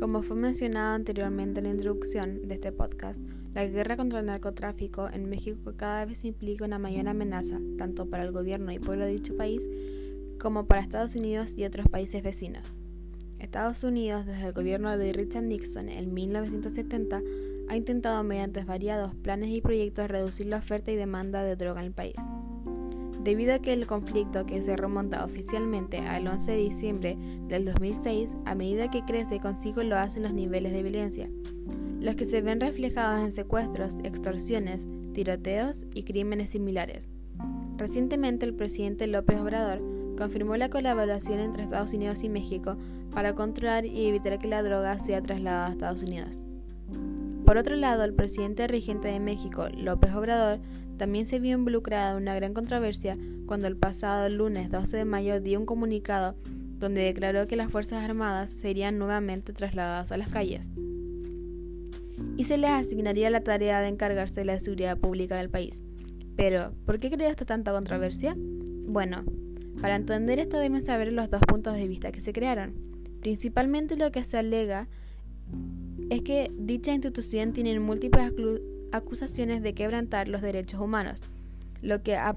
Como fue mencionado anteriormente en la introducción de este podcast, la guerra contra el narcotráfico en México cada vez implica una mayor amenaza, tanto para el gobierno y pueblo de dicho país, como para Estados Unidos y otros países vecinos. Estados Unidos, desde el gobierno de Richard Nixon en 1970, ha intentado mediante variados planes y proyectos reducir la oferta y demanda de droga en el país. Debido a que el conflicto que se remonta oficialmente al 11 de diciembre del 2006, a medida que crece consigo lo hacen los niveles de violencia, los que se ven reflejados en secuestros, extorsiones, tiroteos y crímenes similares. Recientemente el presidente López Obrador confirmó la colaboración entre Estados Unidos y México para controlar y evitar que la droga sea trasladada a Estados Unidos. Por otro lado, el presidente regente de México, López Obrador, también se vio involucrado en una gran controversia cuando el pasado lunes 12 de mayo dio un comunicado donde declaró que las Fuerzas Armadas serían nuevamente trasladadas a las calles y se les asignaría la tarea de encargarse de la seguridad pública del país. Pero, ¿por qué creó esta tanta controversia? Bueno, para entender esto deben saber los dos puntos de vista que se crearon. Principalmente lo que se alega es que dicha institución tiene múltiples acusaciones de quebrantar los derechos humanos, lo que ha,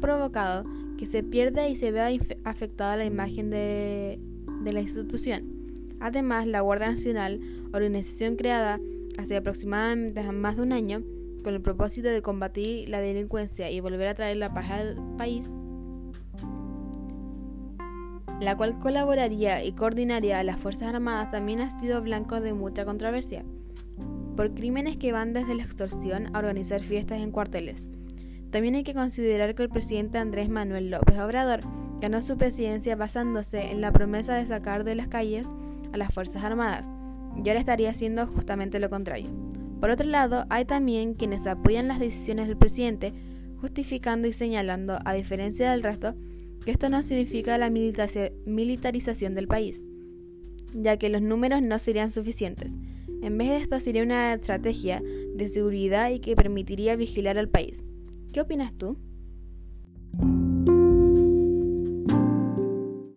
provocado que se pierda y se vea afectada la imagen de, de la institución. Además, la Guardia Nacional, organización creada hace aproximadamente más de un año, con el propósito de combatir la delincuencia y volver a traer la paz al país, la cual colaboraría y coordinaría a las Fuerzas Armadas, también ha sido blanco de mucha controversia, por crímenes que van desde la extorsión a organizar fiestas en cuarteles. También hay que considerar que el presidente Andrés Manuel López Obrador ganó su presidencia basándose en la promesa de sacar de las calles a las Fuerzas Armadas, y ahora estaría haciendo justamente lo contrario. Por otro lado, hay también quienes apoyan las decisiones del presidente, justificando y señalando, a diferencia del resto, esto no significa la militarización del país, ya que los números no serían suficientes. En vez de esto sería una estrategia de seguridad y que permitiría vigilar al país. ¿Qué opinas tú?